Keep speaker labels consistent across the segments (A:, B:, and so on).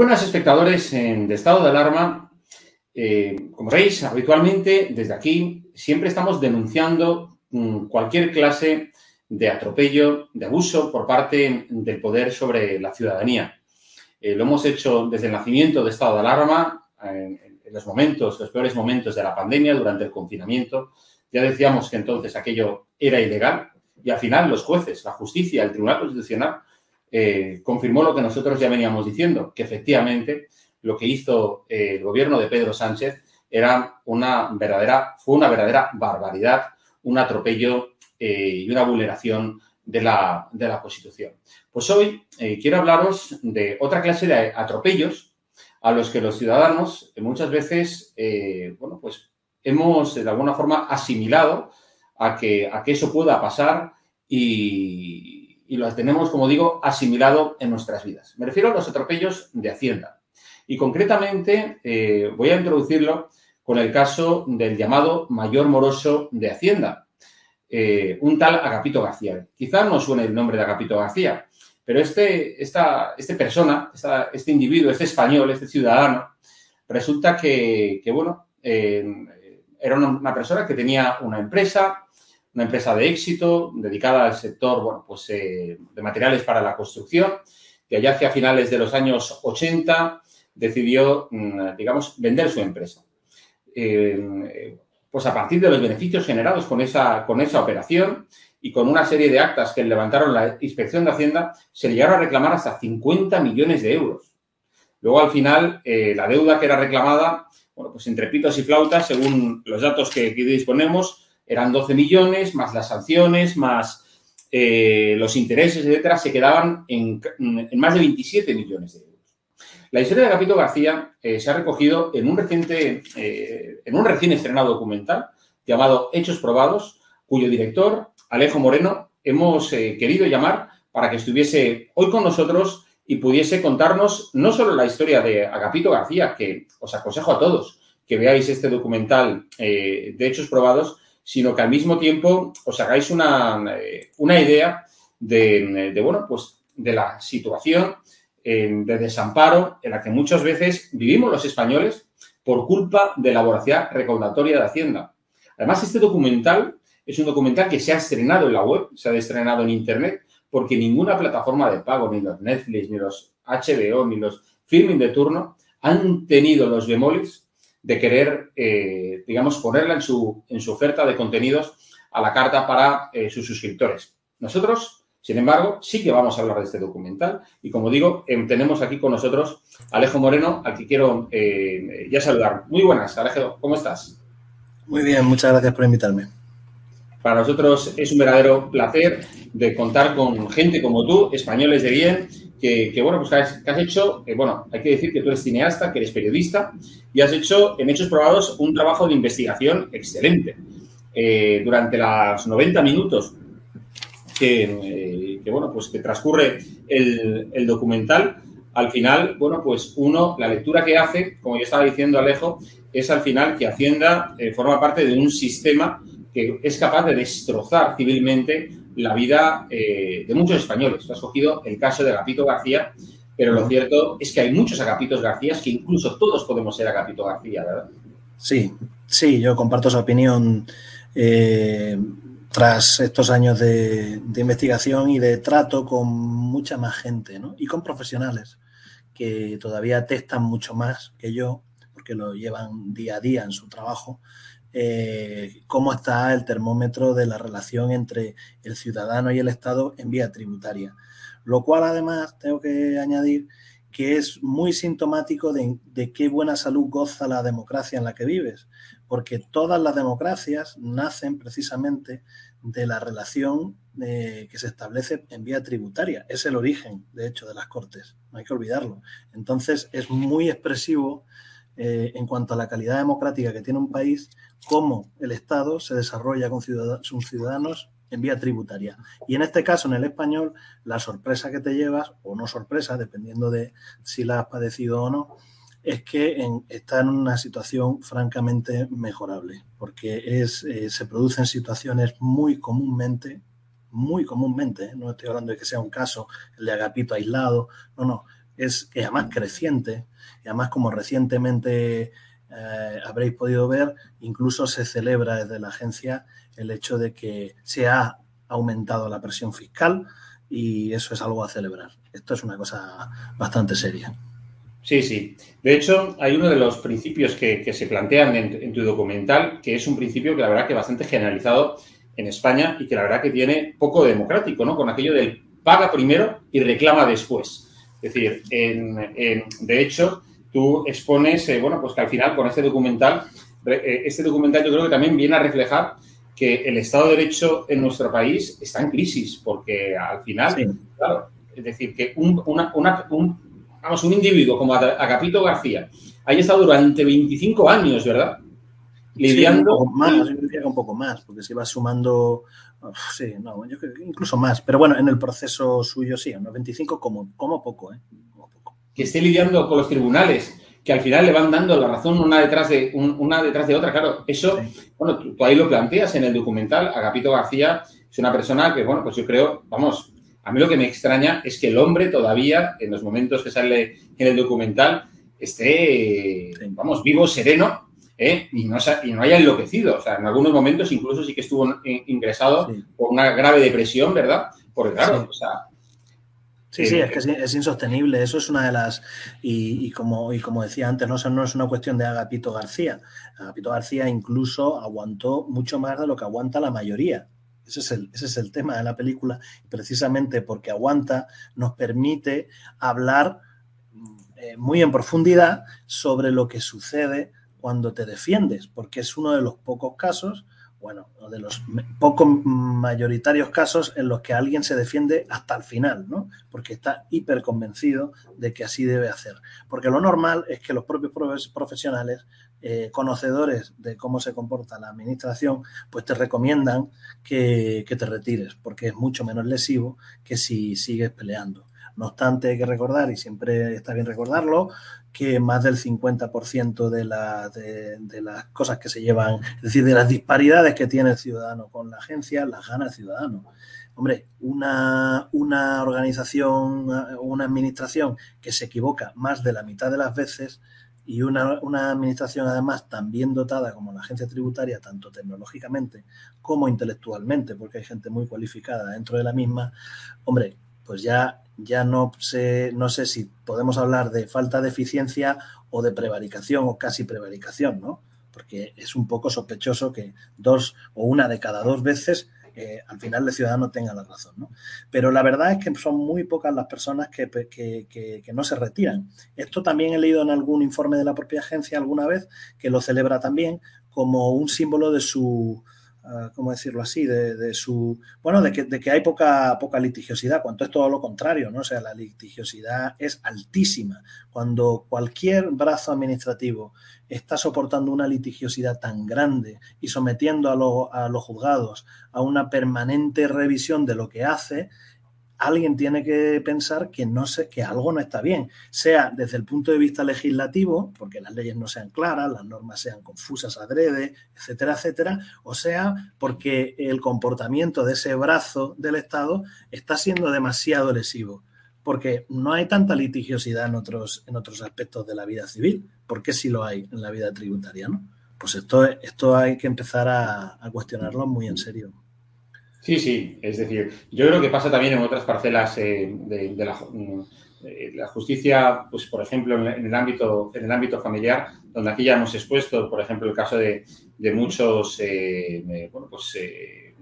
A: Buenas espectadores de estado de alarma. Eh, como veis, habitualmente desde aquí siempre estamos denunciando mm, cualquier clase de atropello, de abuso por parte del poder sobre la ciudadanía. Eh, lo hemos hecho desde el nacimiento de estado de alarma, en, los momentos, los peores momentos de la pandemia, durante el confinamiento. Ya decíamos que entonces aquello era ilegal y al final los jueces, la justicia, el Tribunal Constitucional eh, confirmó lo que nosotros ya veníamos diciendo, que efectivamente lo que hizo eh, el gobierno de Pedro Sánchez era una verdadera, fue una verdadera barbaridad, un atropello eh, y una vulneración de la, de la Constitución. Pues hoy quiero hablaros de otra clase de atropellos a los que los ciudadanos muchas veces, bueno, pues hemos de alguna forma asimilado a que, a que eso pueda pasar y, y lo tenemos, como digo, asimilado en nuestras vidas. Me refiero a los atropellos de Hacienda. Y concretamente eh, voy a introducirlo con el caso del llamado mayor moroso de Hacienda, eh, un tal Agapito García. Quizá no suene el nombre de Agapito García, pero este, esta, este persona, este individuo, este español, este ciudadano, resulta que, bueno, eh, era una, persona que tenía una empresa, una empresa de éxito dedicada al sector bueno, pues, eh, de materiales para la construcción, que allá hacia finales de los años 80 decidió, mm, digamos, vender su empresa. Eh, pues a partir de los beneficios generados con esa, con esa operación y con una serie de actas que levantaron la Inspección de Hacienda, se llegaron a reclamar hasta 50 millones de euros. Luego, al final, eh, la deuda que era reclamada, bueno, pues entre pitos y flautas, según los datos que aquí disponemos, eran 12 millones, más las sanciones, más eh, los intereses, etcétera, se quedaban en, más de 27 millones de euros. La historia de Capito García eh, se ha recogido en un reciente, eh, en un recién estrenado documental llamado Hechos Probados, cuyo director, Alejo Moreno, hemos querido llamar para que estuviese hoy con nosotros y pudiese contarnos no solo la historia de Agapito García, que os aconsejo a todos que veáis este documental de Hechos Probados, sino que al mismo tiempo os hagáis una, eh, idea de, bueno, pues de la situación eh, de desamparo en la que muchas veces vivimos los españoles por culpa de la voracidad recaudatoria de Hacienda. Además, este documental es un documental que se ha estrenado en la web, se ha estrenado en Internet, porque ninguna plataforma de pago, ni los Netflix, ni los HBO, ni los filming de turno, han tenido los bemoles de querer, eh, digamos, ponerla en su, en su oferta de contenidos a la carta para eh, sus suscriptores. Nosotros, sin embargo, sí que vamos a hablar de este documental y, como digo, em, tenemos aquí con nosotros a Alejo Moreno, al que quiero eh, ya saludar. Muy buenas, Alejo, ¿cómo estás?
B: Muy bien, muchas gracias por invitarme.
A: Para nosotros es un verdadero placer de contar con gente como tú, españoles de bien, que, bueno, pues que has, hecho, bueno, hay que decir que tú eres cineasta, que eres periodista y has hecho en Hechos Probados un trabajo de investigación excelente. Eh, durante los 90 minutos eh, que, bueno, pues que transcurre el, documental, al final, bueno, pues uno, la lectura que hace, como yo estaba diciendo Alejo, es al final que Hacienda eh, forma parte de un sistema que es capaz de destrozar civilmente la vida eh, de muchos españoles. Has cogido el caso de Agapito García, pero lo cierto es que hay muchos Agapitos García que incluso todos podemos ser Agapito García, ¿verdad?
B: Sí, sí, yo comparto su opinión. Eh, tras estos años de, investigación y de trato con mucha más gente, ¿no? Y con profesionales que todavía testan mucho más que yo, porque lo llevan día a día en su trabajo, eh, cómo está el termómetro de la relación entre el ciudadano y el Estado en vía tributaria. Lo cual además tengo que añadir que es muy sintomático de, qué buena salud goza la democracia en la que vives, porque todas las democracias nacen precisamente de la relación eh, que se establece en vía tributaria. Es el origen, de hecho, de las Cortes, no hay que olvidarlo. Entonces, es muy expresivo eh, en cuanto a la calidad democrática que tiene un país cómo el Estado se desarrolla con sus ciudadanos en vía tributaria. Y en este caso, en el español, la sorpresa que te llevas, o no sorpresa, dependiendo de si la has padecido o no, es que está en una situación francamente mejorable, porque eh, se producen situaciones muy comúnmente, muy comúnmente, ¿eh? no estoy hablando de que sea un caso, el de Agapito aislado, no, no, es, es además creciente, y además como recientemente eh, habréis podido ver, incluso se celebra desde la agencia el hecho de que se ha aumentado la presión fiscal y eso es algo a celebrar. Esto es una cosa bastante seria.
A: Sí, sí. De hecho, hay uno de los principios que, se plantean en, tu documental, que es un principio que la verdad que bastante generalizado en España y que la verdad que tiene poco democrático, ¿no? Con aquello del paga primero y reclama después. Es decir, de hecho, tú expones, eh, bueno, pues que al final con este documental, eh, este documental yo creo que también viene a reflejar que el Estado de Derecho en nuestro país está en crisis, porque al final, claro, es decir, que un, vamos, un individuo como Agapito García haya estado durante 25 años, ¿verdad?
B: Lidiando. un poco más, yo diría que un poco más, porque se va sumando. sí, no, yo creo que incluso más. Pero bueno, en el proceso suyo sí, unos 25 como, como poco, ¿eh?
A: Que esté lidiando con los tribunales, que al final le van dando la razón una detrás de, una detrás de otra. Claro, eso, bueno, tú, ahí lo planteas en el documental. Agapito García es una persona que, bueno, pues yo creo, vamos, a mí lo que me extraña es que el hombre todavía, en los momentos que sale en el documental, esté, vamos, vivo, sereno, ¿eh? y, no, y no haya enloquecido. O sea, en algunos momentos incluso sí que estuvo ingresado por una grave depresión, ¿verdad? Porque claro, o sea,
B: Sí, sí, es que es, insostenible. Eso es una de las. Y, como, y como decía antes, ¿no? no es una cuestión de Agapito García. Agapito García incluso aguantó mucho más de lo que aguanta la mayoría. Ese es el, ese es el tema de la película. Precisamente porque aguanta, nos permite hablar eh, muy en profundidad sobre lo que sucede cuando te defiendes, porque es uno de los pocos casos bueno, de los pocos mayoritarios casos en los que alguien se defiende hasta el final, ¿no? Porque está hiper convencido de que así debe hacer. Porque lo normal es que los propios profesionales, eh, conocedores de cómo se comporta la administración, pues te recomiendan que, que te retires, porque es mucho menos lesivo que si sigues peleando. No obstante, hay que recordar, y siempre está bien recordarlo, que más del 50% de, de, las cosas que se llevan, es decir, de las disparidades que tiene el ciudadano con la agencia, las gana el ciudadano. Hombre, una, una organización, una administración que se equivoca más de la mitad de las veces y una, una, administración además tan bien dotada como la agencia tributaria, tanto tecnológicamente como intelectualmente, porque hay gente muy cualificada dentro de la misma, hombre, pues ya ya no sé, no sé si podemos hablar de falta de eficiencia o de prevaricación o casi prevaricación, ¿no? Porque es un poco sospechoso que dos o una de cada dos veces eh, al final el ciudadano tenga la razón, ¿no? Pero la verdad es que son muy pocas las personas que, que no se retiran. Esto también he leído en algún informe de la propia agencia alguna vez, que lo celebra también como un símbolo de su, Ah, ¿cómo decirlo así? De, su, bueno, de que, de que, hay poca, poca litigiosidad, cuando es todo lo contrario, ¿no? O sea, la litigiosidad es altísima. Cuando cualquier brazo administrativo está soportando una litigiosidad tan grande y sometiendo a los juzgados a una permanente revisión de lo que hace, alguien tiene que pensar que no sé, que algo no está bien, sea desde el punto de vista legislativo, porque las leyes no sean claras, las normas sean confusas adrede, etcétera, etcétera, o sea porque el comportamiento de ese brazo del Estado está siendo demasiado lesivo, porque no hay tanta litigiosidad en otros, en otros aspectos de la vida civil, porque sí lo hay en la vida tributaria, ¿no? Pues esto, esto hay que empezar a cuestionarlo muy en serio.
A: Sí, sí, es decir, yo creo que pasa también en otras parcelas eh, de, la, justicia, pues por ejemplo en, el ámbito en el ámbito familiar, donde aquí ya hemos expuesto, por ejemplo, el caso de, muchos eh, bueno, pues, eh,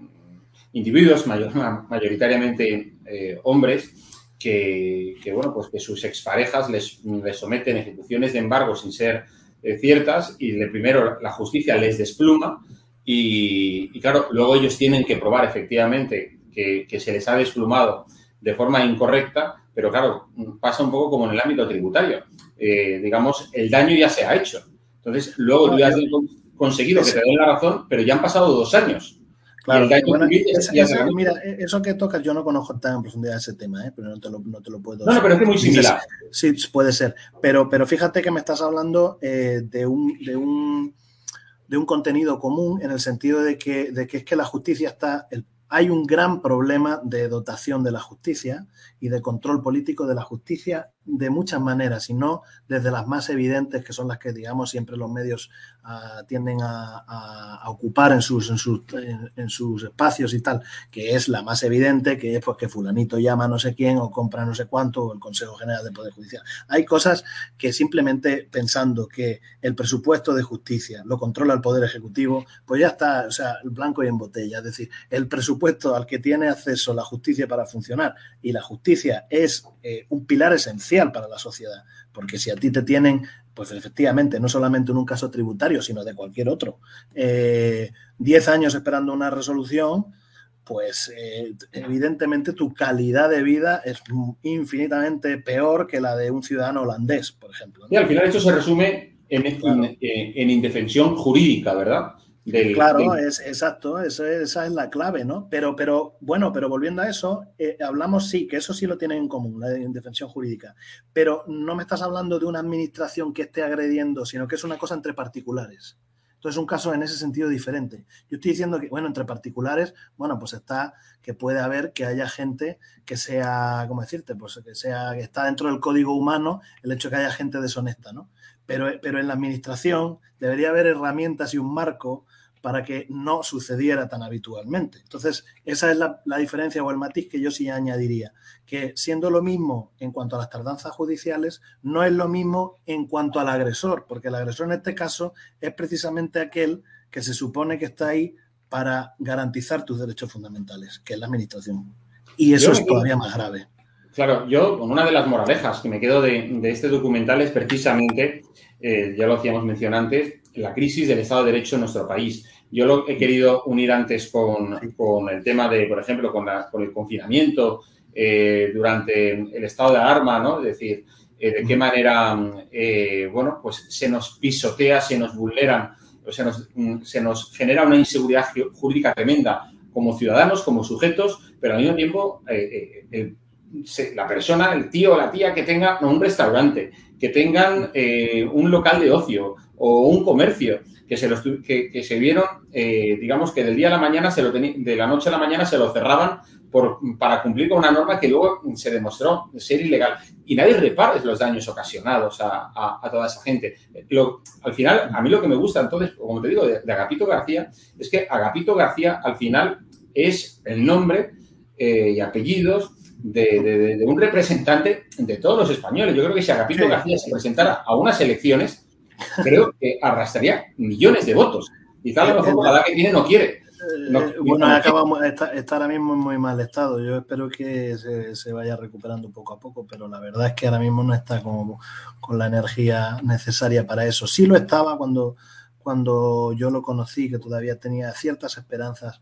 A: individuos mayoritariamente hombres que, bueno, pues que sus exparejas les, les someten ejecuciones de embargo sin ser ciertas y de primero la justicia les despluma y, claro, luego ellos tienen que probar efectivamente que, se les ha desplumado de forma incorrecta, pero claro, pasa un poco como en el ámbito tributario. Eh, digamos, el daño ya se ha hecho. Entonces, luego tú ya has conseguido que te den la razón, pero ya han pasado dos años.
B: Claro, mira, eso que tocas, yo no conozco tan en profundidad ese tema, ¿eh? pero no te, lo, no te lo puedo
A: No, no, pero es que muy similar.
B: Sí, puede ser. Pero, pero fíjate que me estás hablando eh, de un, de un de un contenido común en el sentido de que, de que es que la justicia está, hay un gran problema de dotación de la justicia y de control político de la justicia de muchas maneras y no desde las más evidentes, que son las que, digamos, siempre los medios uh, tienden a, ocupar en sus, en, sus, en, sus espacios y tal, que es la más evidente, que es pues, que fulanito llama no sé quién o compra no sé cuánto o el Consejo General del Poder Judicial. Hay cosas que simplemente pensando que el presupuesto de justicia lo controla el Poder Ejecutivo, pues ya está, o sea, blanco y en botella. Es decir, el presupuesto al que tiene acceso la justicia para funcionar y la justicia es eh, un pilar esencial para la sociedad, porque si a ti te tienen pues efectivamente, no solamente en un caso tributario, sino de cualquier otro, 10 eh, años esperando una resolución, pues eh, evidentemente tu calidad de vida es infinitamente peor que la de un ciudadano holandés, por ejemplo.
A: ¿no? Y al final esto se resume en, claro. en, en indefensión jurídica, ¿verdad?
B: Del, claro, del... es exacto, eso, esa es la clave, ¿no? Pero, pero bueno, pero volviendo a eso, eh, hablamos sí, que eso sí lo tienen en común, la indefensión jurídica, pero no me estás hablando de una administración que esté agrediendo, sino que es una cosa entre particulares. Entonces, un caso en ese sentido diferente. Yo estoy diciendo que, bueno, entre particulares, bueno, pues está que puede haber que haya gente que sea, ¿cómo decirte? Pues que sea, que está dentro del código humano el hecho de que haya gente deshonesta, ¿no? Pero, pero en la administración debería haber herramientas y un marco para que no sucediera tan habitualmente. Entonces, esa es la, la, diferencia o el matiz que yo sí añadiría, que siendo lo mismo en cuanto a las tardanzas judiciales, no es lo mismo en cuanto al agresor, porque el agresor en este caso es precisamente aquel que se supone que está ahí para garantizar tus derechos fundamentales, que es la administración. Y eso yo es todavía más grave.
A: Claro, yo con una de las moralejas que me quedo de, de este documental es precisamente, eh, ya lo hacíamos mención antes, la crisis del Estado de Derecho en nuestro país. Yo lo he querido unir antes con, con el tema de, por ejemplo, con, la, con el confinamiento eh, durante el estado de alarma, ¿no? Es decir, eh, de qué manera, eh, bueno, pues se nos pisotea, se nos vulneran, o se nos, se nos genera una inseguridad jurídica tremenda como ciudadanos, como sujetos, pero al mismo tiempo la persona, el tío o la tía que tenga un restaurante, que tengan un local de ocio, o un comercio que se, los, que, se vieron, eh, digamos que del día a la mañana, se lo de la noche a la mañana se lo cerraban por, para cumplir con una norma que luego se demostró ser ilegal. Y nadie repara los daños ocasionados a, a, toda esa gente. Lo, al final, a mí lo que me gusta, entonces, como te digo, de, de Agapito García, es que Agapito García al final es el nombre eh, y apellidos de, de, de, un representante de todos los españoles. Yo creo que si Agapito sí. García se presentara a unas elecciones, creo que arrastraría millones de votos. Quizá a lo mejor la edad que tiene no quiere.
B: No, bueno, no está, está, ahora mismo en muy mal estado. Yo espero que se, se, vaya recuperando poco a poco, pero la verdad es que ahora mismo no está como, con la energía necesaria para eso. Sí lo estaba cuando, cuando yo lo conocí, que todavía tenía ciertas esperanzas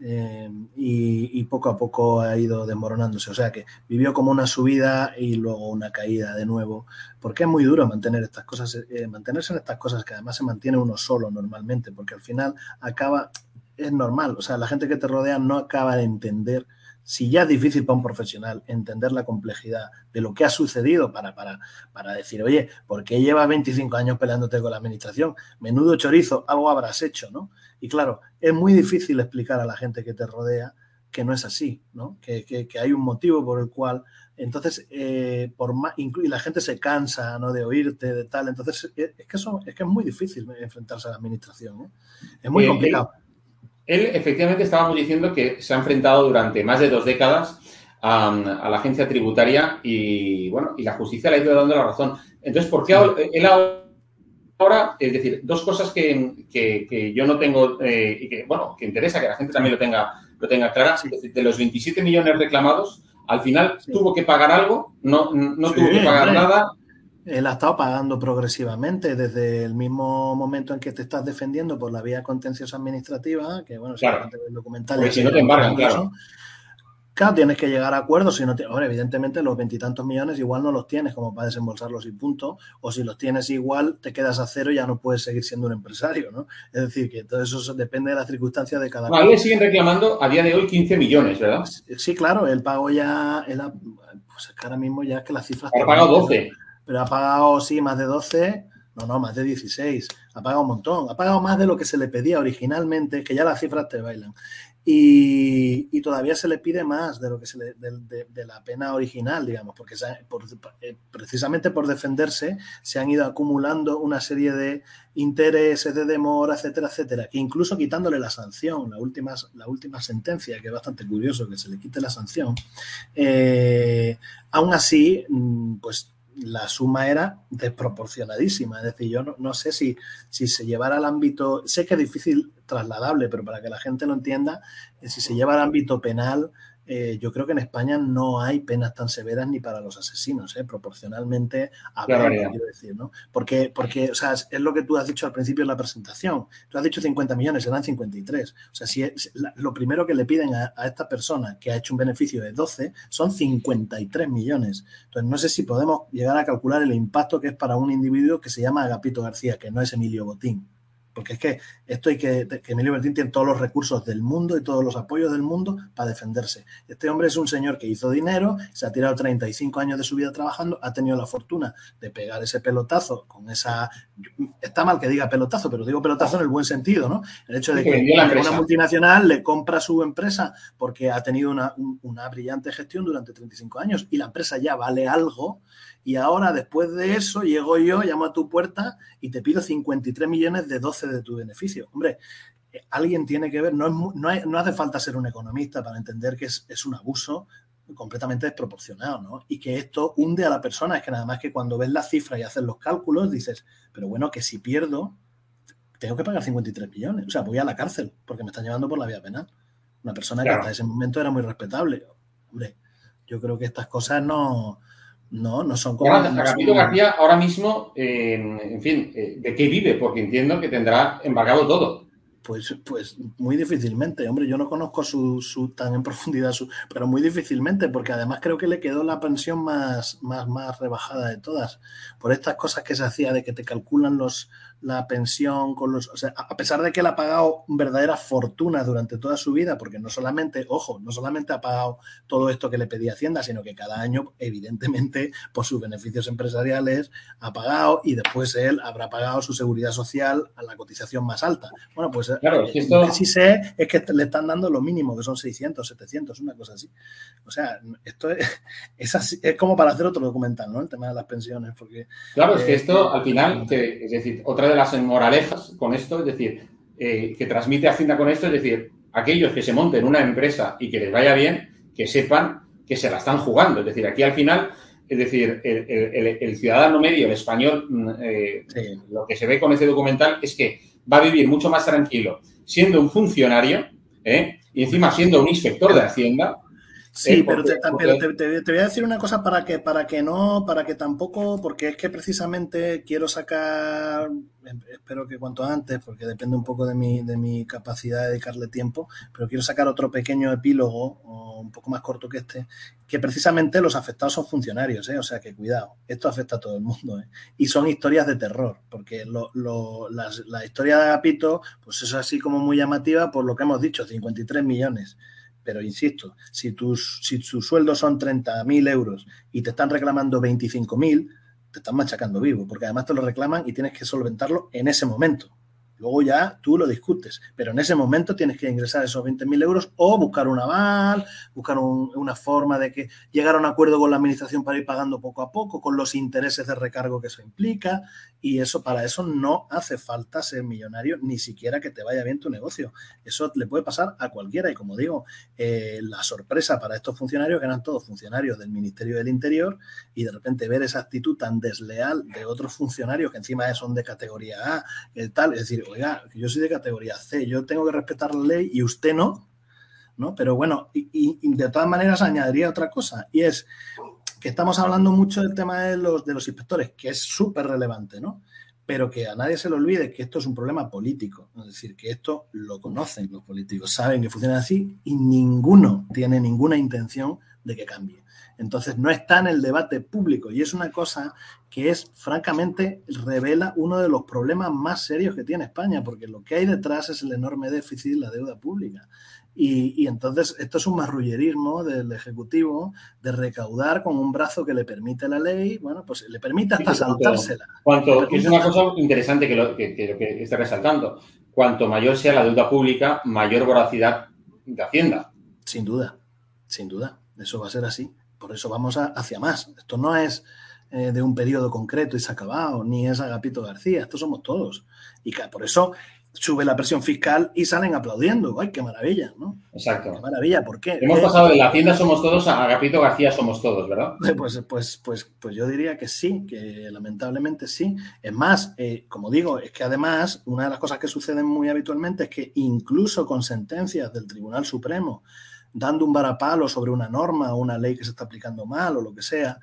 B: eh, y, poco a poco ha ido desmoronándose. O sea que vivió como una subida y luego una caída de nuevo, porque es muy duro mantener estas cosas, eh, mantenerse en estas cosas que además se mantiene uno solo normalmente, porque al final acaba, es normal, o sea, la gente que te rodea no acaba de entender si ya es difícil para un profesional entender la complejidad de lo que ha sucedido para, para, para decir, oye, ¿por qué llevas 25 años peleándote con la administración? Menudo chorizo, algo habrás hecho, ¿no? Y claro, es muy difícil explicar a la gente que te rodea que no es así, ¿no? Que, que, que hay un motivo por el cual, entonces, eh, por más, y la gente se cansa, ¿no? De oírte, de tal, entonces, es que eso, es que es muy difícil enfrentarse a la administración, ¿eh? Es muy eh, complicado.
A: Él efectivamente estábamos diciendo que se ha enfrentado durante más de dos décadas a, a, la agencia tributaria y, bueno, y la justicia le ha ido dando la razón. Entonces, ¿por qué él ahora, es decir, dos cosas que, que, que yo no tengo eh, y que, bueno, que interesa que la gente también lo tenga, lo tenga clara, de los 27 millones reclamados, al final sí. tuvo que pagar algo, no, no sí, tuvo que pagar hombre. nada,
B: él ha estado pagando progresivamente desde el mismo momento en que te estás defendiendo por la vía contenciosa administrativa, que bueno,
A: claro.
B: si el documental...
A: Porque si no te embargan, claro.
B: Claro, tienes que llegar a acuerdos. Si no te, ahora, evidentemente, los veintitantos millones igual no los tienes como para desembolsarlos y punto. O si los tienes igual, te quedas a cero y ya no puedes seguir siendo un empresario, ¿no? Es decir, que todo eso depende de las circunstancias de cada
A: uno. Ahí siguen reclamando a día de hoy 15 millones, ¿verdad?
B: Sí, claro, el pago ya. El, pues es que ahora mismo ya es que las cifras.
A: Ha pagado 12.
B: Pero ha pagado, sí, más de 12. No, no, más de 16. ha pagado un montón, ha pagado más de lo que se le pedía originalmente, que ya las cifras te bailan. Y, todavía se le pide más de lo que se le, de, de la pena original, digamos, porque se, por, eh, precisamente por defenderse se han ido acumulando una serie de intereses, de demora, etcétera, etcétera, que incluso quitándole la sanción, la última, la última sentencia, que es bastante curioso que se le quite la sanción, eh, aún así, mm, pues la suma era desproporcionadísima. Es decir, yo no, no, sé si, si se llevara al ámbito, sé que es difícil trasladable, pero para que la gente lo entienda, si se lleva al ámbito penal, eh, yo creo que en España no hay penas tan severas ni para los asesinos, ¿eh? proporcionalmente hablando, claro, quiero decir, ¿no? Porque, porque, o sea, es, lo que tú has dicho al principio de la presentación. Tú has dicho 50 millones, serán 53. O sea, si es, la, lo primero que le piden a, a, esta persona que ha hecho un beneficio de 12 son 53 millones. Entonces, no sé si podemos llegar a calcular el impacto que es para un individuo que se llama Agapito García, que no es Emilio Botín porque es que esto hay que, que Emilio Bertín tiene todos los recursos del mundo y todos los apoyos del mundo para defenderse. Este hombre es un señor que hizo dinero, se ha tirado 35 años de su vida trabajando, ha tenido la fortuna de pegar ese pelotazo con esa... Está mal que diga pelotazo, pero digo pelotazo en el buen sentido, ¿no? El hecho de que una multinacional le compra su empresa porque ha tenido una, una brillante gestión durante 35 años y la empresa ya vale algo y ahora después de eso llego yo, llamo a tu puerta y te pido 53 millones de 12 de tu beneficio. Hombre, eh, alguien tiene que ver, no, es, no, hay, no hace falta ser un economista para entender que es, es un abuso completamente desproporcionado, ¿no? Y que esto hunde a la persona, es que nada más que cuando ves las cifras y haces los cálculos dices, pero bueno, que si pierdo, tengo que pagar 53 millones, o sea, voy a la cárcel porque me están llevando por la vía penal. Una persona claro. que hasta ese momento era muy respetable. Hombre, yo creo que estas cosas no, no, no son como.
A: Ahora, Agapito García, ahora mismo, eh, en fin, eh, ¿de qué vive? Porque entiendo que tendrá embargado todo.
B: Pues, pues muy difícilmente, hombre, yo no conozco su, su tan en profundidad, su, pero muy difícilmente, porque además creo que le quedó la pensión más, más, más rebajada de todas, por estas cosas que se hacía de que te calculan los, la pensión con los, a pesar de que él ha pagado verdaderas fortunas durante toda su vida, porque no solamente, ojo, no solamente ha pagado todo esto que le pedía Hacienda, sino que cada año, evidentemente, por sus beneficios empresariales, ha pagado y después él habrá pagado su seguridad social a la cotización más alta. Bueno, pues
A: claro, esto...
B: que sí sé es que le están dando lo mínimo, que son 600, 700, una cosa así. O sea, esto es, es, así, es como para hacer otro documental, ¿no? El tema de las pensiones, porque...
A: Claro, es que esto al final, que, es decir, otra de las moralejas con esto, es decir, eh, que transmite Hacienda con esto, es decir, aquellos que se monten una empresa y que les vaya bien, que sepan que se la están jugando. Es decir, aquí al final, es decir, el, el, el ciudadano medio, el español, eh, sí. lo que se ve con este documental es que va a vivir mucho más tranquilo siendo un funcionario ¿eh? y encima siendo un inspector de Hacienda
B: Sí, pero, te, pero te, te, te, voy a decir una cosa para que, para que no, para que tampoco, porque es que precisamente quiero sacar, espero que cuanto antes, porque depende un poco de mi, de mi capacidad de dedicarle tiempo, pero quiero sacar otro pequeño epílogo, o un poco más corto que este, que precisamente los afectados son funcionarios, ¿eh? o sea que cuidado, esto afecta a todo el mundo, ¿eh? y son historias de terror, porque lo, lo, las, la historia de Agapito, pues es así como muy llamativa por lo que hemos dicho, 53 millones pero insisto, si tus, si tus sueldos son 30.000 euros y te están reclamando 25.000, te están machacando vivo, porque además te lo reclaman y tienes que solventarlo en ese momento. Luego ya tú lo discutes, pero en ese momento tienes que ingresar esos 20.000 euros o buscar un aval, buscar un, una forma de que llegar a un acuerdo con la administración para ir pagando poco a poco, con los intereses de recargo que eso implica. Y eso para eso no hace falta ser millonario, ni siquiera que te vaya bien tu negocio. Eso le puede pasar a cualquiera. Y como digo, eh, la sorpresa para estos funcionarios, que eran todos funcionarios del Ministerio del Interior, y de repente ver esa actitud tan desleal de otros funcionarios que encima son de categoría A, el tal, es decir, oiga, yo soy de categoría C, yo tengo que respetar la ley y usted no, ¿no? Pero bueno, y, de todas maneras añadiría otra cosa, y es que estamos hablando mucho del tema de los, de los inspectores, que es súper relevante, ¿no? Pero que a nadie se le olvide que esto es un problema político, es decir, que esto lo conocen los políticos, saben que funciona así y ninguno tiene ninguna intención de que cambie. Entonces no está en el debate público y es una cosa que es, francamente, revela uno de los problemas más serios que tiene España, porque lo que hay detrás es el enorme déficit y la deuda pública. Y, entonces esto es un marrullerismo del Ejecutivo de recaudar con un brazo que le permite la ley, bueno, pues le permite hasta saltársela.
A: Cuanto, es una cosa interesante que, lo, que, está resaltando. Cuanto mayor sea la deuda pública, mayor voracidad de Hacienda.
B: Sin duda, sin duda. Eso va a ser así. Por eso vamos hacia más. Esto no es eh, de un periodo concreto y se ha acabado, ni es Agapito García. Estos somos todos. Y por eso sube la presión fiscal y salen aplaudiendo. ¡Ay, qué maravilla! ¿no?
A: Exacto.
B: ¡Qué maravilla! ¿Por qué?
A: Hemos pasado de la Hacienda somos todos a Agapito García somos todos, ¿verdad?
B: Pues, pues, pues, pues yo diría que sí, que lamentablemente sí. Es más, eh, como digo, es que además una de las cosas que suceden muy habitualmente es que incluso con sentencias del Tribunal Supremo dando un varapalo sobre una norma o una ley que se está aplicando mal o lo que sea,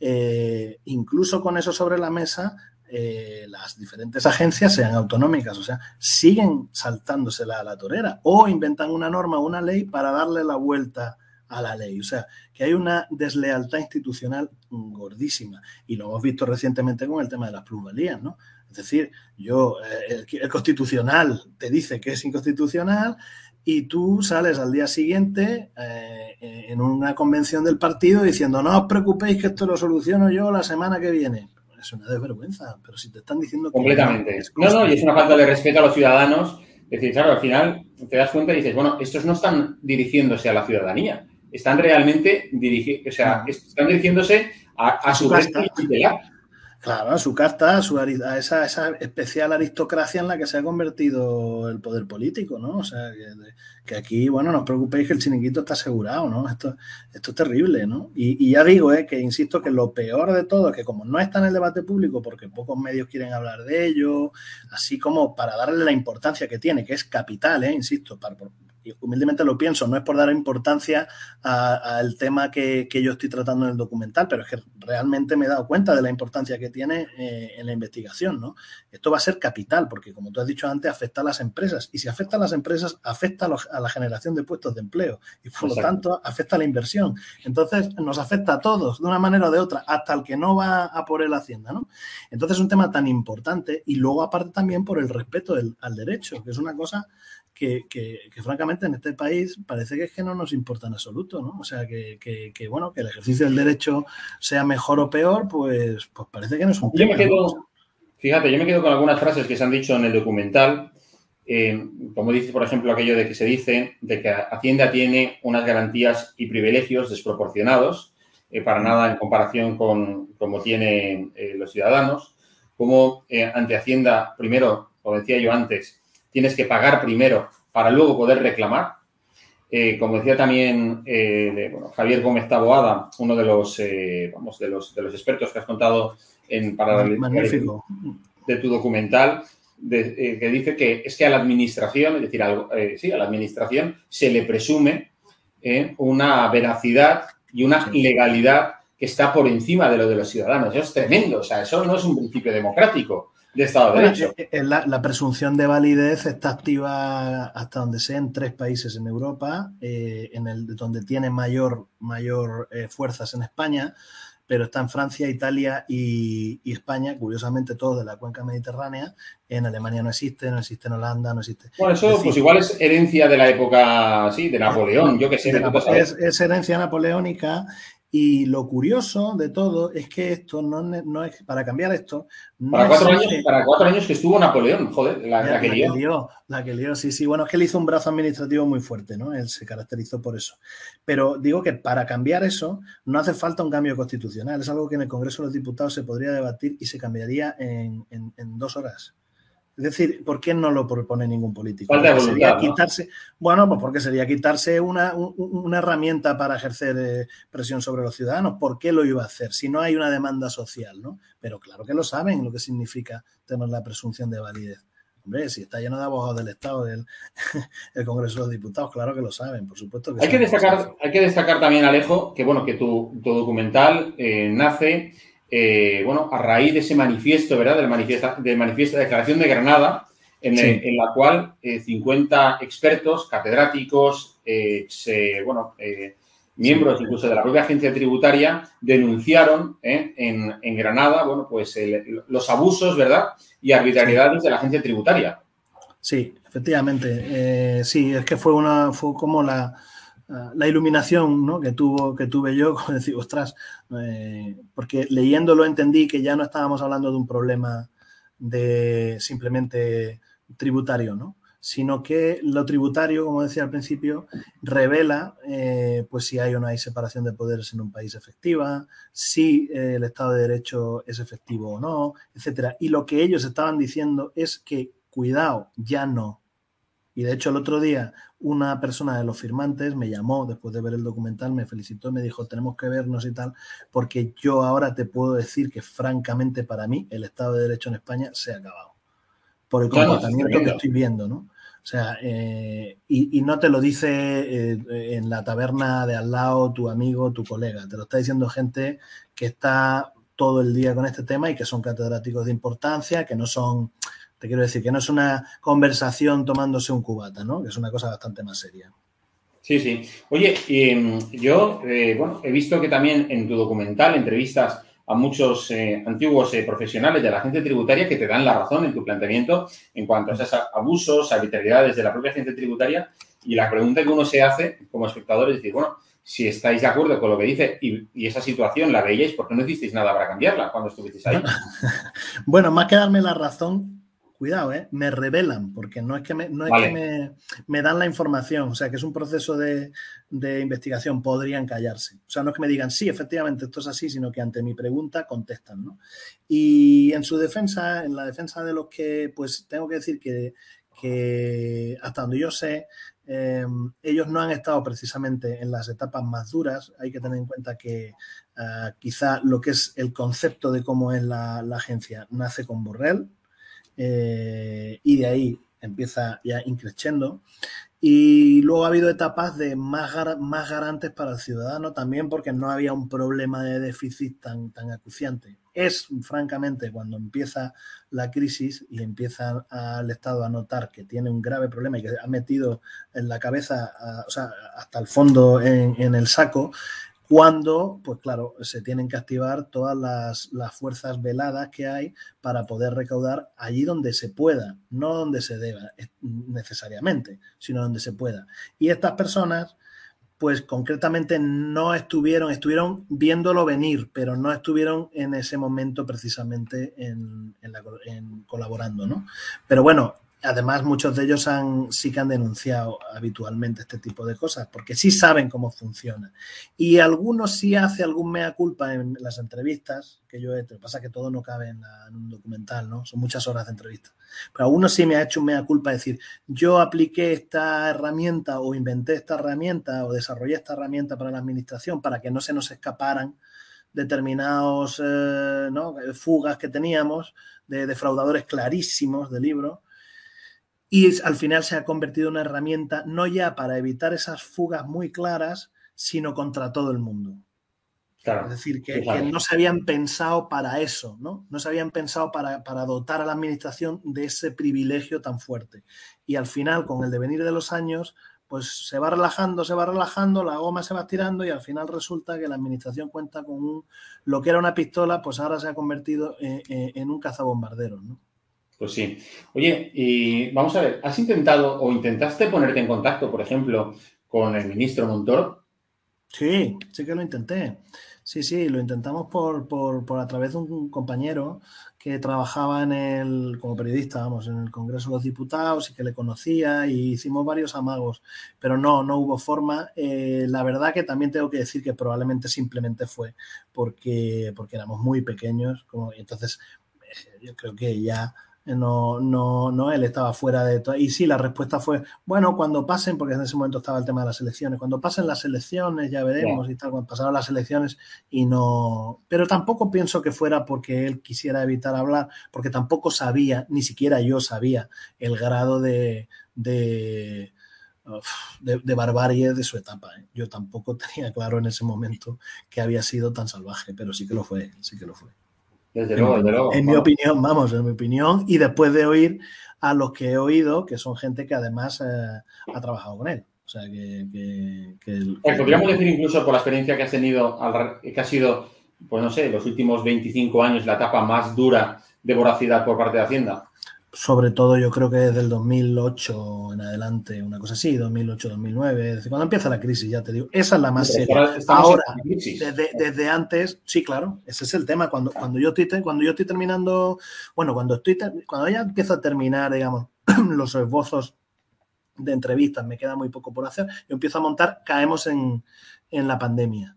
B: eh, incluso con eso sobre la mesa, eh, las diferentes agencias sean autonómicas, o sea, siguen saltándosela a la torera o inventan una norma una ley para darle la vuelta a la ley. O sea, que hay una deslealtad institucional gordísima y lo hemos visto recientemente con el tema de las plusvalías, ¿no? Es decir, yo, eh, el, constitucional te dice que es inconstitucional y tú sales al día siguiente eh, en una convención del partido diciendo no os preocupéis que esto lo soluciono yo la semana que viene es una desvergüenza, pero si te están diciendo...
A: Completamente. no, no, y es una falta de respeto a los ciudadanos. Es decir, claro, al final te das cuenta y dices, bueno, estos no están dirigiéndose a la ciudadanía, están realmente o sea, están dirigiéndose a, su, su
B: Claro, a su casta, a, su, a esa, esa, especial aristocracia en la que se ha convertido el poder político, ¿no? O sea, que, aquí, bueno, no os preocupéis que el chiringuito está asegurado, ¿no? Esto, esto es terrible, ¿no? Y, ya digo, ¿eh? que insisto que lo peor de todo es que como no está en el debate público porque pocos medios quieren hablar de ello, así como para darle la importancia que tiene, que es capital, ¿eh? Insisto, para, humildemente lo pienso, no es por dar importancia al tema que, yo estoy tratando en el documental, pero es que realmente me he dado cuenta de la importancia que tiene eh, en la investigación, ¿no? Esto va a ser capital, porque como tú has dicho antes, afecta a las empresas, y si afecta a las empresas, afecta a, la generación de puestos de empleo, y por lo tanto afecta a la inversión. Entonces, nos afecta a todos, de una manera o de otra, hasta el que no va a por el Hacienda, ¿no? Entonces, es un tema tan importante, y luego aparte también por el respeto al derecho, que es una cosa que, francamente en este país parece que es que no nos importa en absoluto, ¿no? O sea, que, bueno, que el ejercicio del derecho sea mejor o peor, pues, pues parece que no es un
A: tema. Fíjate, yo me quedo con algunas frases que se han dicho en el documental, eh, como dice, por ejemplo, aquello de que se dice de que Hacienda tiene unas garantías y privilegios desproporcionados, eh, para nada en comparación con como tienen eh, los ciudadanos, como ante Hacienda, primero, como decía yo antes, tienes que pagar primero para luego poder reclamar. Eh, como decía también eh, Javier Gómez Taboada, uno de los, eh, vamos, de los, de los expertos que has contado en, para
B: Magnífico.
A: de tu documental, que dice que es que a la administración, es decir, sí, a la administración se le presume una veracidad y una legalidad que está por encima de lo de los ciudadanos. Eso es tremendo, o sea, eso no es un principio democrático de Estado de Derecho.
B: Eh, eh, la, presunción de validez está activa hasta donde sea en tres países en Europa, eh, en el donde tiene mayor, mayor fuerzas en España, pero está en Francia, Italia y, España, curiosamente todos de la cuenca mediterránea. En Alemania no existe, no existe en Holanda, no existe.
A: Bueno, eso pues igual es herencia de la época, sí, de Napoleón, yo que sé.
B: es, es, herencia napoleónica y lo curioso de todo es que esto no, no es para cambiar esto.
A: para, cuatro años, para cuatro años que estuvo Napoleón, joder, la, que,
B: lió. La que lió, sí, sí. Bueno, es que él hizo un brazo administrativo muy fuerte, ¿no? Él se caracterizó por eso. Pero digo que para cambiar eso no hace falta un cambio constitucional. Es algo que en el Congreso de los Diputados se podría debatir y se cambiaría en, en dos horas. Es decir, ¿por qué no lo propone ningún político?
A: sería
B: quitarse, bueno, pues porque sería quitarse una, herramienta para ejercer eh, presión sobre los ciudadanos. ¿Por qué lo iba a hacer? Si no hay una demanda social, ¿no? Pero claro que lo saben lo que significa tener la presunción de validez. Hombre, si está lleno de abogados del Estado el, el Congreso de los Diputados, claro que lo saben, por supuesto que
A: hay que destacar Hay que destacar también, Alejo, que bueno, que tu, documental eh, nace eh, bueno, a raíz de ese manifiesto, ¿verdad? Del manifiesto, del manifiesto de Declaración de Granada, en, la cual 50 eh, expertos, catedráticos, eh, bueno, miembros incluso de la propia agencia tributaria denunciaron ¿eh? en, Granada, bueno, pues los abusos, ¿verdad? Y arbitrariedades de la agencia tributaria.
B: Sí, efectivamente. Eh, sí, es que fue una, fue como la, la iluminación ¿no? que, tuvo, que tuve yo, como decir, ostras, eh, porque leyéndolo entendí que ya no estábamos hablando de un problema de simplemente tributario, ¿no? sino que lo tributario, como decía al principio, revela eh, pues si hay o no hay separación de poderes en un país efectiva, si eh, el Estado de Derecho es efectivo o no, etcétera. Y lo que ellos estaban diciendo es que, cuidado, ya no. Y de hecho el otro día una persona de los firmantes me llamó después de ver el documental, me felicitó, me dijo, tenemos que vernos y tal, porque yo ahora te puedo decir que francamente para mí el Estado de Derecho en España se ha acabado. Por el comportamiento que estoy viendo, ¿no? O sea, eh, y, no te lo dice eh, en la taberna de al lado tu amigo, tu colega, te lo está diciendo gente que está todo el día con este tema y que son catedráticos de importancia, que no son te quiero decir que no es una conversación tomándose un cubata, ¿no? Que es una cosa bastante más seria.
A: Sí, sí. Oye, em, yo, eh, bueno, he visto que también en tu documental entrevistas a muchos eh, antiguos eh, profesionales de la agencia tributaria que te dan la razón en tu planteamiento en cuanto a esos abusos, arbitrariedades de la propia agencia tributaria. Y la pregunta que uno se hace como espectador es decir, bueno, si estáis de acuerdo con lo que dice y, y, esa situación la veíais, ¿por qué no hicisteis nada para cambiarla cuando estuvisteis ahí?
B: bueno, más que darme la razón, cuidado, ¿eh? me revelan, porque no es que, me, no es que me, dan la información, o sea, que es un proceso de, investigación, podrían callarse. O sea, no es que me digan, sí, efectivamente, esto es así, sino que ante mi pregunta contestan, ¿no? Y en su defensa, en la defensa de los que, pues tengo que decir que, que hasta donde yo sé, em, ellos no han estado precisamente en las etapas más duras. Hay que tener en cuenta que ah, quizá lo que es el concepto de cómo es la, la agencia nace con Borrell, eh, y de ahí empieza ya increciendo. Y luego ha habido etapas de más, más garantes para el ciudadano también porque no había un problema de déficit tan, tan acuciante. Es, francamente, cuando empieza la crisis y empieza al Estado a notar que tiene un grave problema y que ha metido en la cabeza, o sea, hasta el fondo en, en el saco, cuando, pues claro, se tienen que activar todas las, fuerzas veladas que hay para poder recaudar allí donde se pueda, no donde se deba necesariamente, sino donde se pueda. Y estas personas, pues concretamente no estuvieron, estuvieron viéndolo venir, pero no estuvieron en ese momento precisamente en, en colaborando, ¿no? Pero bueno, Además, muchos de ellos han, sí que han denunciado habitualmente este tipo de cosas, porque sí saben cómo funciona. Y algunos sí hace algún mea culpa en las entrevistas, que yo he hecho. Pasa que todo no cabe en, un documental, ¿no? Son muchas horas de entrevista. Pero algunos sí me ha hecho un mea culpa decir, yo apliqué esta herramienta o inventé esta herramienta o desarrollé esta herramienta para la administración para que no se nos escaparan determinados eh, fugas que teníamos de defraudadores clarísimos de libro y al final se ha convertido en una herramienta no ya para evitar esas fugas muy claras, sino contra todo el mundo. es decir, que, no se habían pensado para eso, ¿no? No se habían pensado para, para, dotar a la administración de ese privilegio tan fuerte. Y al final, con el devenir de los años, pues se va relajando, se va relajando, la goma se va estirando y al final resulta que la administración cuenta con un, lo que era una pistola, pues ahora se ha convertido en, en un cazabombardero, ¿no?
A: Pues sí. Oye, y vamos a ver, ¿has intentado o intentaste ponerte en contacto, por ejemplo, con el ministro Montoro?
B: Sí, sí que lo intenté. Sí, sí, lo intentamos por, por, por, a través de un compañero que trabajaba en el, como periodista, vamos, en el Congreso de los Diputados y que le conocía y hicimos varios amagos, pero no, no hubo forma. Eh, la verdad que también tengo que decir que probablemente simplemente fue porque, porque éramos muy pequeños, como, y entonces eh, yo creo que ya no, no, no, él estaba fuera de todo. Y sí, la respuesta fue, bueno, cuando pasen, porque en ese momento estaba el tema de las elecciones, cuando pasen las elecciones ya veremos y tal, cuando pasaron las elecciones y no... Pero tampoco pienso que fuera porque él quisiera evitar hablar, porque tampoco sabía, ni siquiera yo sabía el grado de, de, de, barbarie de su etapa. ¿eh? Yo tampoco tenía claro en ese momento que había sido tan salvaje, pero sí que lo fue, sí que lo fue.
A: Desde luego, desde luego.
B: En mi opinión, vamos, en mi opinión, y después de oír a los que he oído, que son gente que además eh, ha trabajado con él. O sea, que... que, que
A: eh, podríamos decir incluso por la experiencia que has tenido, que ha sido, pues no sé, los últimos 25 años la etapa más dura de voracidad por parte de Hacienda
B: sobre todo yo creo que desde el 2008 en adelante, una cosa así, 2008, 2009, desde cuando empieza la crisis, ya te digo, esa es la más seria. Ahora, desde, desde, antes, sí, claro, ese es el tema. Cuando, cuando, yo, estoy, cuando yo estoy terminando, bueno, cuando estoy, cuando ya empiezo a terminar, digamos, los esbozos de entrevistas, me queda muy poco por hacer, yo empiezo a montar, caemos en, en la pandemia.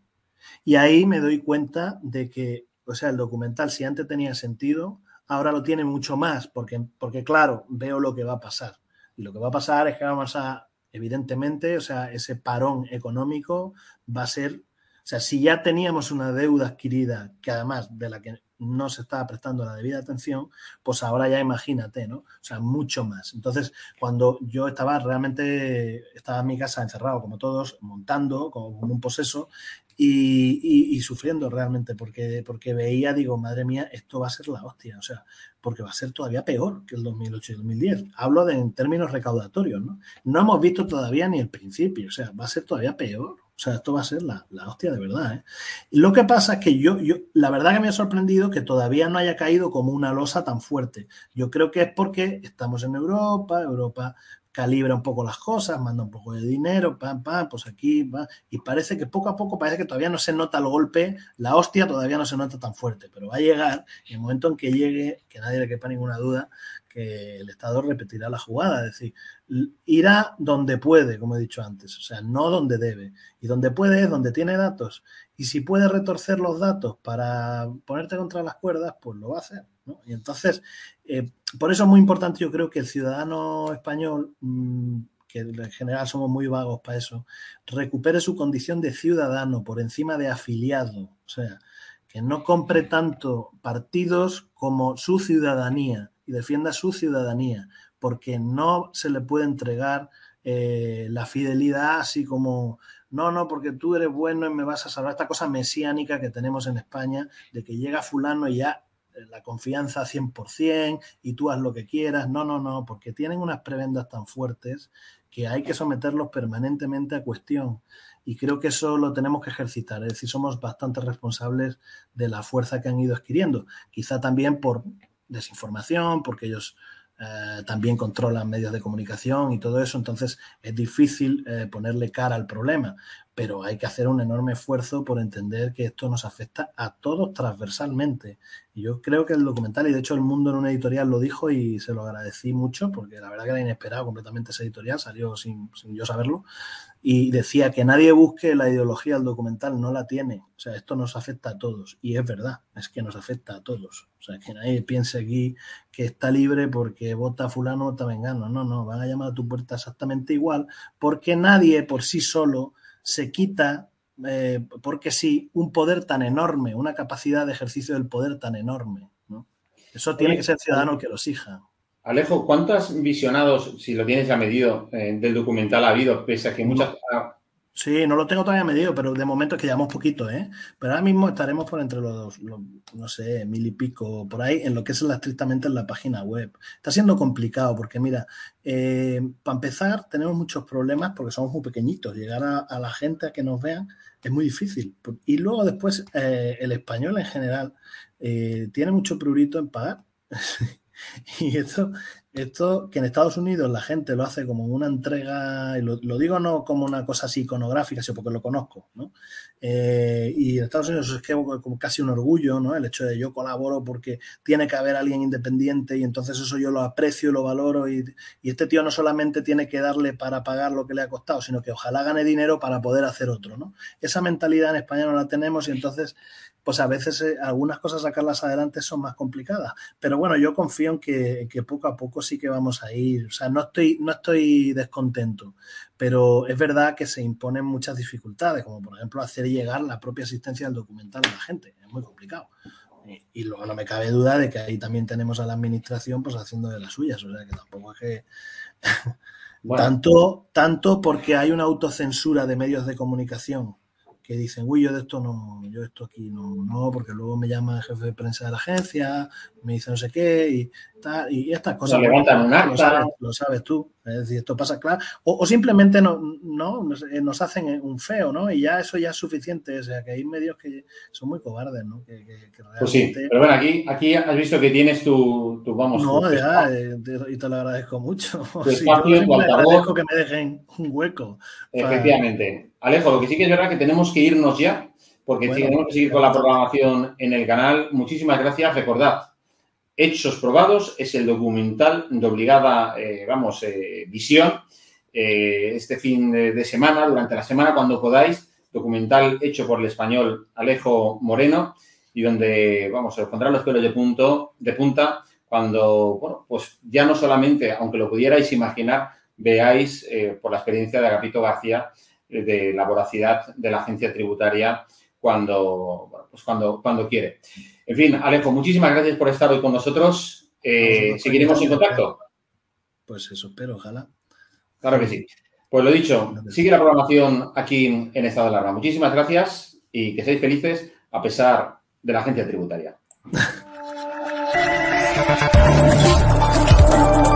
B: Y ahí me doy cuenta de que, o sea, el documental, si antes tenía sentido, ahora lo tiene mucho más, porque, porque claro, veo lo que va a pasar. Y lo que va a pasar es que vamos a, evidentemente, o sea, ese parón económico va a ser, o sea, si ya teníamos una deuda adquirida, que además de la que no se estaba prestando la debida atención, pues ahora ya imagínate, ¿no? O sea, mucho más. Entonces, cuando yo estaba realmente, estaba en mi casa encerrado, como todos, montando, como, un poseso, y, sufriendo realmente, porque, porque veía, digo, madre mía, esto va a ser la hostia, o sea, porque va a ser todavía peor que el 2008 y 2010. Hablo de, en términos recaudatorios, ¿no? No hemos visto todavía ni el principio, o sea, va a ser todavía peor. O sea, esto va a ser la, hostia de verdad. ¿eh? Lo que pasa es que yo, yo, la verdad que me ha sorprendido que todavía no haya caído como una losa tan fuerte. Yo creo que es porque estamos en Europa, Europa calibra un poco las cosas, manda un poco de dinero, pam, pam, pues aquí va. Y parece que poco a poco, parece que todavía no se nota el golpe, la hostia todavía no se nota tan fuerte, pero va a llegar, y el momento en que llegue, que nadie le quepa ninguna duda, que el Estado repetirá la jugada, es decir, irá donde puede, como he dicho antes, o sea, no donde debe. Y donde puede es donde tiene datos. Y si puede retorcer los datos para ponerte contra las cuerdas, pues lo va a hacer. Y entonces, eh, por eso es muy importante, yo creo que el ciudadano español, mm, que en general somos muy vagos para eso, recupere su condición de ciudadano por encima de afiliado. O sea, que no compre tanto partidos como su ciudadanía y defienda su ciudadanía, porque no se le puede entregar eh, la fidelidad así como, no, no, porque tú eres bueno y me vas a salvar esta cosa mesiánica que tenemos en España, de que llega fulano y ya eh, la confianza 100% y tú haz lo que quieras. No, no, no, porque tienen unas prebendas tan fuertes que hay que someterlos permanentemente a cuestión. Y creo que eso lo tenemos que ejercitar, es decir, somos bastante responsables de la fuerza que han ido adquiriendo. Quizá también por desinformación, porque ellos eh, también controlan medios de comunicación y todo eso, entonces es difícil eh, ponerle cara al problema, pero hay que hacer un enorme esfuerzo por entender que esto nos afecta a todos transversalmente. Y yo creo que el documental, y de hecho el mundo en una editorial lo dijo y se lo agradecí mucho, porque la verdad que era inesperado completamente esa editorial, salió sin, sin yo saberlo, y decía que nadie busque la ideología del documental, no la tiene. O sea, esto nos afecta a todos. Y es verdad, es que nos afecta a todos. O sea, que nadie piense aquí que está libre porque vota fulano, vota vengano. No, no, van a llamar a tu puerta exactamente igual, porque nadie por sí solo se quita, eh, porque sí, un poder tan enorme, una capacidad de ejercicio del poder tan enorme. ¿no? Eso tiene que ser ciudadano que lo exija.
A: Alejo, ¿cuántos visionados, si lo tienes ya medido, eh, del documental ha habido? Pese a que muchas.
B: Sí, no lo tengo todavía medido, pero de momento es que llevamos poquito, ¿eh? Pero ahora mismo estaremos por entre los, no sé, mil y pico por ahí, en lo que es la, estrictamente en la página web. Está siendo complicado porque, mira, eh, para empezar, tenemos muchos problemas porque somos muy pequeñitos. Llegar a, la gente a que nos vean es muy difícil. Y luego, después, eh, el español en general tiene mucho prurito en pagar. Y esto, esto que en Estados Unidos la gente lo hace como una entrega, y lo, digo no como una cosa así iconográfica, sino porque lo conozco, ¿no? Eh, y en Estados Unidos es que como casi un orgullo, ¿no? El hecho de yo colaboro porque tiene que haber alguien independiente y entonces eso yo lo aprecio, lo valoro y, y este tío no solamente tiene que darle para pagar lo que le ha costado, sino que ojalá gane dinero para poder hacer otro, ¿no? Esa mentalidad en España no la tenemos y entonces pues a veces eh, algunas cosas sacarlas adelante son más complicadas. Pero bueno, yo confío en que, poco a poco sí que vamos a ir. O sea, no estoy, no estoy descontento, pero es verdad que se imponen muchas dificultades, como por ejemplo hacer llegar la propia asistencia del documental a la gente. Es muy complicado. Y, luego no me cabe duda de que ahí también tenemos a la administración pues haciendo de las suyas. O sea que tampoco es que. tanto, tanto porque hay una autocensura de medios de comunicación que dicen, uy, yo de esto no, yo esto aquí no, no, porque luego me llama el jefe de prensa de la agencia, me dice no sé qué, y estas cosas.
A: Se levantan un acta.
B: Lo sabes, lo sabes, tú. Es decir, esto pasa claro. O, o, simplemente no, no, nos hacen un feo, ¿no? Y ya eso ya es suficiente. O sea, que hay medios que son muy cobardes, ¿no? Que, que, que realmente...
A: Pues sí, pero bueno, aquí, aquí has visto que tienes tu, tu vamos.
B: No,
A: tu,
B: ya, eh, y te lo agradezco mucho.
A: Tu espacio,
B: sí,
A: tu
B: agradezco que me dejen un hueco.
A: Efectivamente. Para... Alejo, lo que sí que es verdad que tenemos que irnos ya, porque bueno, tenemos que seguir con la programación en el canal. Muchísimas gracias. Recordad, Hechos Probados es el documental de obligada, eh, vamos, eh, visión eh, este fin de, semana, durante la semana, cuando podáis, documental hecho por el español Alejo Moreno y donde, vamos, os pondrá los pelos de, punto, de punta cuando, bueno, pues ya no solamente, aunque lo pudierais imaginar, veáis por la experiencia de Agapito García de la voracidad de la agencia tributaria cuando, pues cuando, cuando quiere. En fin, Alejo, muchísimas gracias por estar hoy con nosotros. Eh, ¿Seguiremos en contacto?
B: Pues eso espero, ojalá.
A: Claro que sí. Pues lo dicho, sigue la programación aquí en Estado de Alarma. Muchísimas gracias y que seáis felices a pesar de la agencia tributaria.